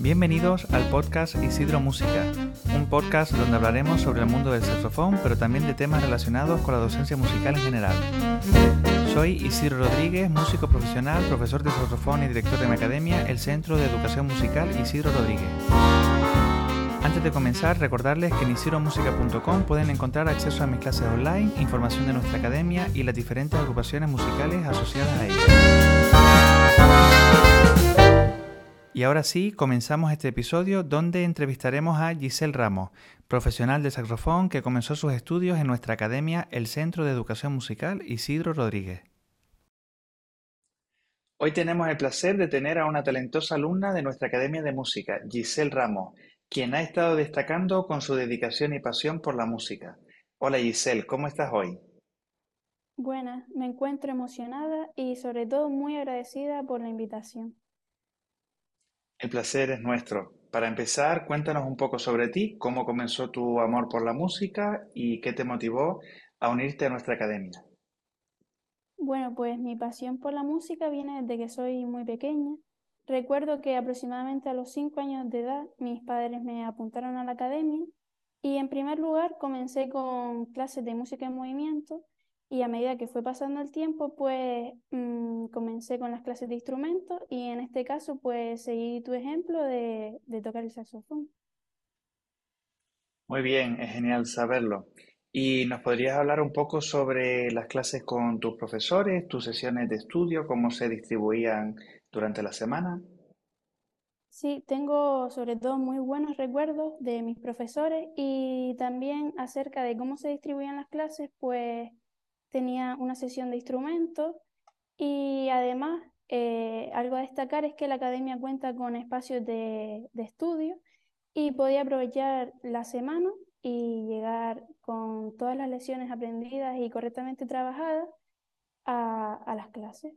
Bienvenidos al podcast Isidro Música, un podcast donde hablaremos sobre el mundo del saxofón, pero también de temas relacionados con la docencia musical en general. Soy Isidro Rodríguez, músico profesional, profesor de saxofón y director de mi academia, el Centro de Educación Musical Isidro Rodríguez. Antes de comenzar, recordarles que en isidromusica.com pueden encontrar acceso a mis clases online, información de nuestra academia y las diferentes agrupaciones musicales asociadas a ella. Y ahora sí, comenzamos este episodio donde entrevistaremos a Giselle Ramos, profesional de saxofón que comenzó sus estudios en nuestra academia, el Centro de Educación Musical Isidro Rodríguez. Hoy tenemos el placer de tener a una talentosa alumna de nuestra Academia de Música, Giselle Ramos, quien ha estado destacando con su dedicación y pasión por la música. Hola Giselle, ¿cómo estás hoy? Buenas, me encuentro emocionada y sobre todo muy agradecida por la invitación. El placer es nuestro. Para empezar, cuéntanos un poco sobre ti, cómo comenzó tu amor por la música y qué te motivó a unirte a nuestra academia. Bueno, pues mi pasión por la música viene desde que soy muy pequeña. Recuerdo que aproximadamente a los cinco años de edad mis padres me apuntaron a la academia y en primer lugar comencé con clases de música en movimiento y a medida que fue pasando el tiempo, pues mm, comencé con las clases de instrumentos y en este caso, pues seguí tu ejemplo de, tocar el saxofón. Muy bien, es genial saberlo. ¿Y nos podrías hablar un poco sobre las clases con tus profesores, tus sesiones de estudio, cómo se distribuían durante la semana? Sí, tengo sobre todo muy buenos recuerdos de mis profesores y también acerca de cómo se distribuían las clases, pues tenía una sesión de instrumentos y además eh, algo a destacar es que la academia cuenta con espacios de, estudio y podía aprovechar la semana y llegar con todas las lecciones aprendidas y correctamente trabajadas a las clases.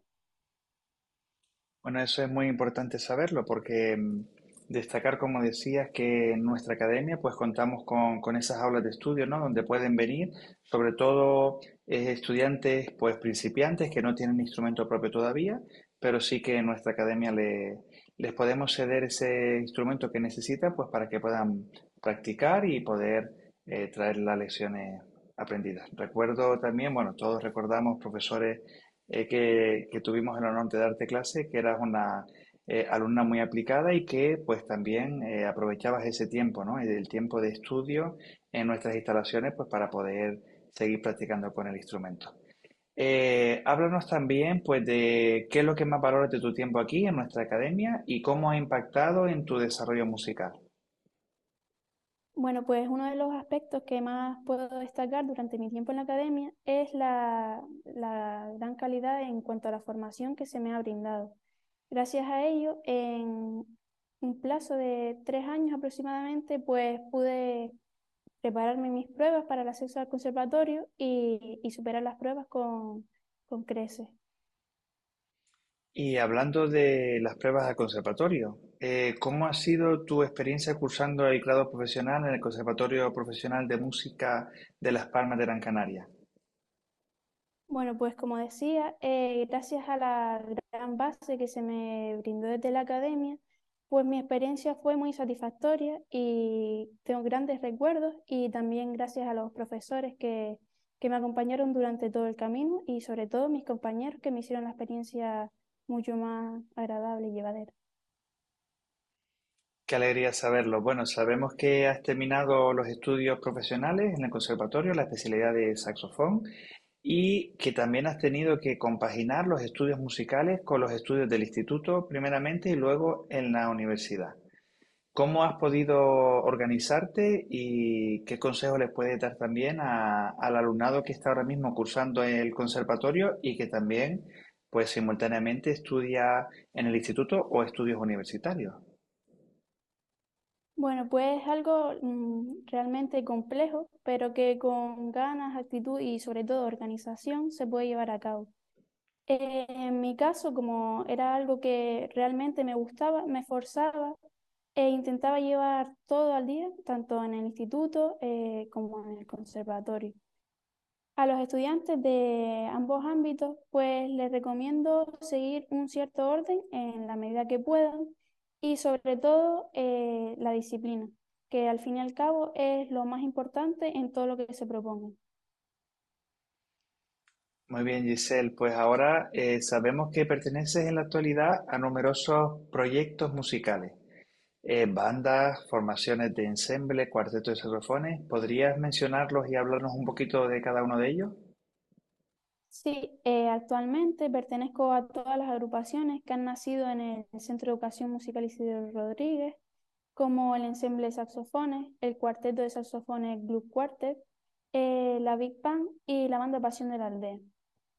Bueno, eso es muy importante saberlo porque mm, destacar, como decías, que en nuestra academia pues contamos con, con esas aulas de estudio, ¿no? Donde pueden venir, sobre todo eh, estudiantes pues principiantes que no tienen instrumento propio todavía, pero sí que en nuestra academia le, les podemos ceder ese instrumento que necesitan pues para que puedan practicar y poder eh, traer las lecciones aprendidas. Recuerdo también, bueno, todos recordamos profesores eh, que, que tuvimos el honor de darte clase, que eras una eh, alumna muy aplicada y que pues también eh, aprovechabas ese tiempo, ¿no? El tiempo de estudio en nuestras instalaciones pues para poder seguir practicando con el instrumento. Eh, háblanos también pues de qué es lo que más valoras de tu tiempo aquí en nuestra academia y cómo ha impactado en tu desarrollo musical. Bueno, pues uno de los aspectos que más puedo destacar durante mi tiempo en la academia es la, la gran calidad en cuanto a la formación que se me ha brindado. Gracias a ello, en un plazo de tres años aproximadamente, pues pude prepararme mis pruebas para el acceso al conservatorio y, superar las pruebas con, con creces. Y hablando de las pruebas al conservatorio, eh, ¿cómo ha sido tu experiencia cursando el grado profesional en el Conservatorio Profesional de Música de Las Palmas de Gran Canaria? Bueno, pues como decía, eh, gracias a la gran base que se me brindó desde la academia, pues mi experiencia fue muy satisfactoria y tengo grandes recuerdos y también gracias a los profesores que, que me acompañaron durante todo el camino y sobre todo mis compañeros que me hicieron la experiencia mucho más agradable y llevadera. Qué alegría saberlo. Bueno, sabemos que has terminado los estudios profesionales en el conservatorio, la especialidad de saxofón, y que también has tenido que compaginar los estudios musicales con los estudios del instituto primeramente y luego en la universidad. ¿Cómo has podido organizarte y qué consejo les puedes dar también al alumnado que está ahora mismo cursando el conservatorio y que también pues simultáneamente estudia en el instituto o estudios universitarios? Bueno, pues es algo mm, realmente complejo, pero que con ganas, actitud y sobre todo organización se puede llevar a cabo. Eh, en mi caso, como era algo que realmente me gustaba, me forzaba e intentaba llevar todo al día, tanto en el instituto eh, como en el conservatorio. A los estudiantes de ambos ámbitos, pues les recomiendo seguir un cierto orden en la medida que puedan y sobre todo eh, la disciplina, que al fin y al cabo es lo más importante en todo lo que se proponga. Muy bien, Giselle. Pues ahora eh, sabemos que perteneces en la actualidad a numerosos proyectos musicales, eh, bandas, formaciones de ensemble, cuarteto de saxofones. ¿Podrías mencionarlos y hablarnos un poquito de cada uno de ellos? Sí, eh, actualmente pertenezco a todas las agrupaciones que han nacido en el Centro de Educación Musical Isidro Rodríguez, como el ensemble de saxofones, el cuarteto de saxofones Gluck Quartet, la Big Band y la banda Pasión de la Aldea.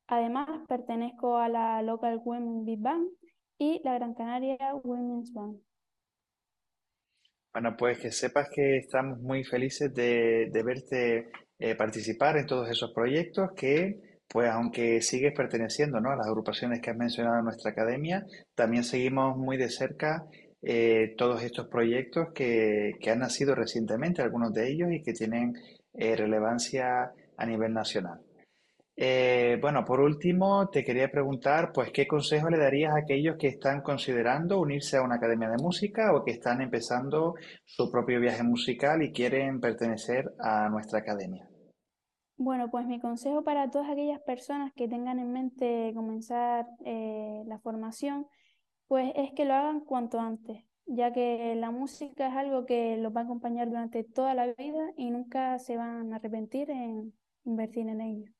Además, pertenezco a la Local Women Big Band y la Gran Canaria Women's Band. Bueno, pues que sepas que estamos muy felices de, verte eh, participar en todos esos proyectos que, pues aunque sigues perteneciendo, ¿no? a las agrupaciones que has mencionado en nuestra academia, también seguimos muy de cerca eh, todos estos proyectos que, han nacido recientemente, algunos de ellos, y que tienen eh, relevancia a nivel nacional. Eh, bueno, por último, te quería preguntar, pues, ¿qué consejo le darías a aquellos que están considerando unirse a una academia de música o que están empezando su propio viaje musical y quieren pertenecer a nuestra academia? Bueno, pues mi consejo para todas aquellas personas que tengan en mente comenzar eh, la formación, pues es que lo hagan cuanto antes, ya que la música es algo que los va a acompañar durante toda la vida y nunca se van a arrepentir en invertir en ello.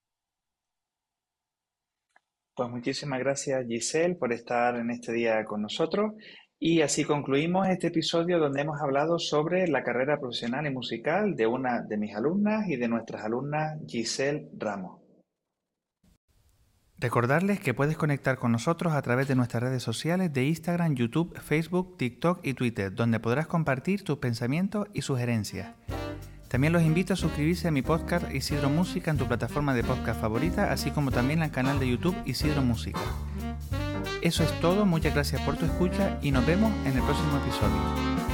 Pues muchísimas gracias Giselle por estar en este día con nosotros y así concluimos este episodio donde hemos hablado sobre la carrera profesional y musical de una de mis alumnas y de nuestras alumnas Giselle Ramos. Recordarles que puedes conectar con nosotros a través de nuestras redes sociales de Instagram, YouTube, Facebook, TikTok y Twitter, donde podrás compartir tus pensamientos y sugerencias. También los invito a suscribirse a mi podcast Isidro Música en tu plataforma de podcast favorita, así como también al canal de YouTube Isidro Música. Eso es todo, muchas gracias por tu escucha y nos vemos en el próximo episodio.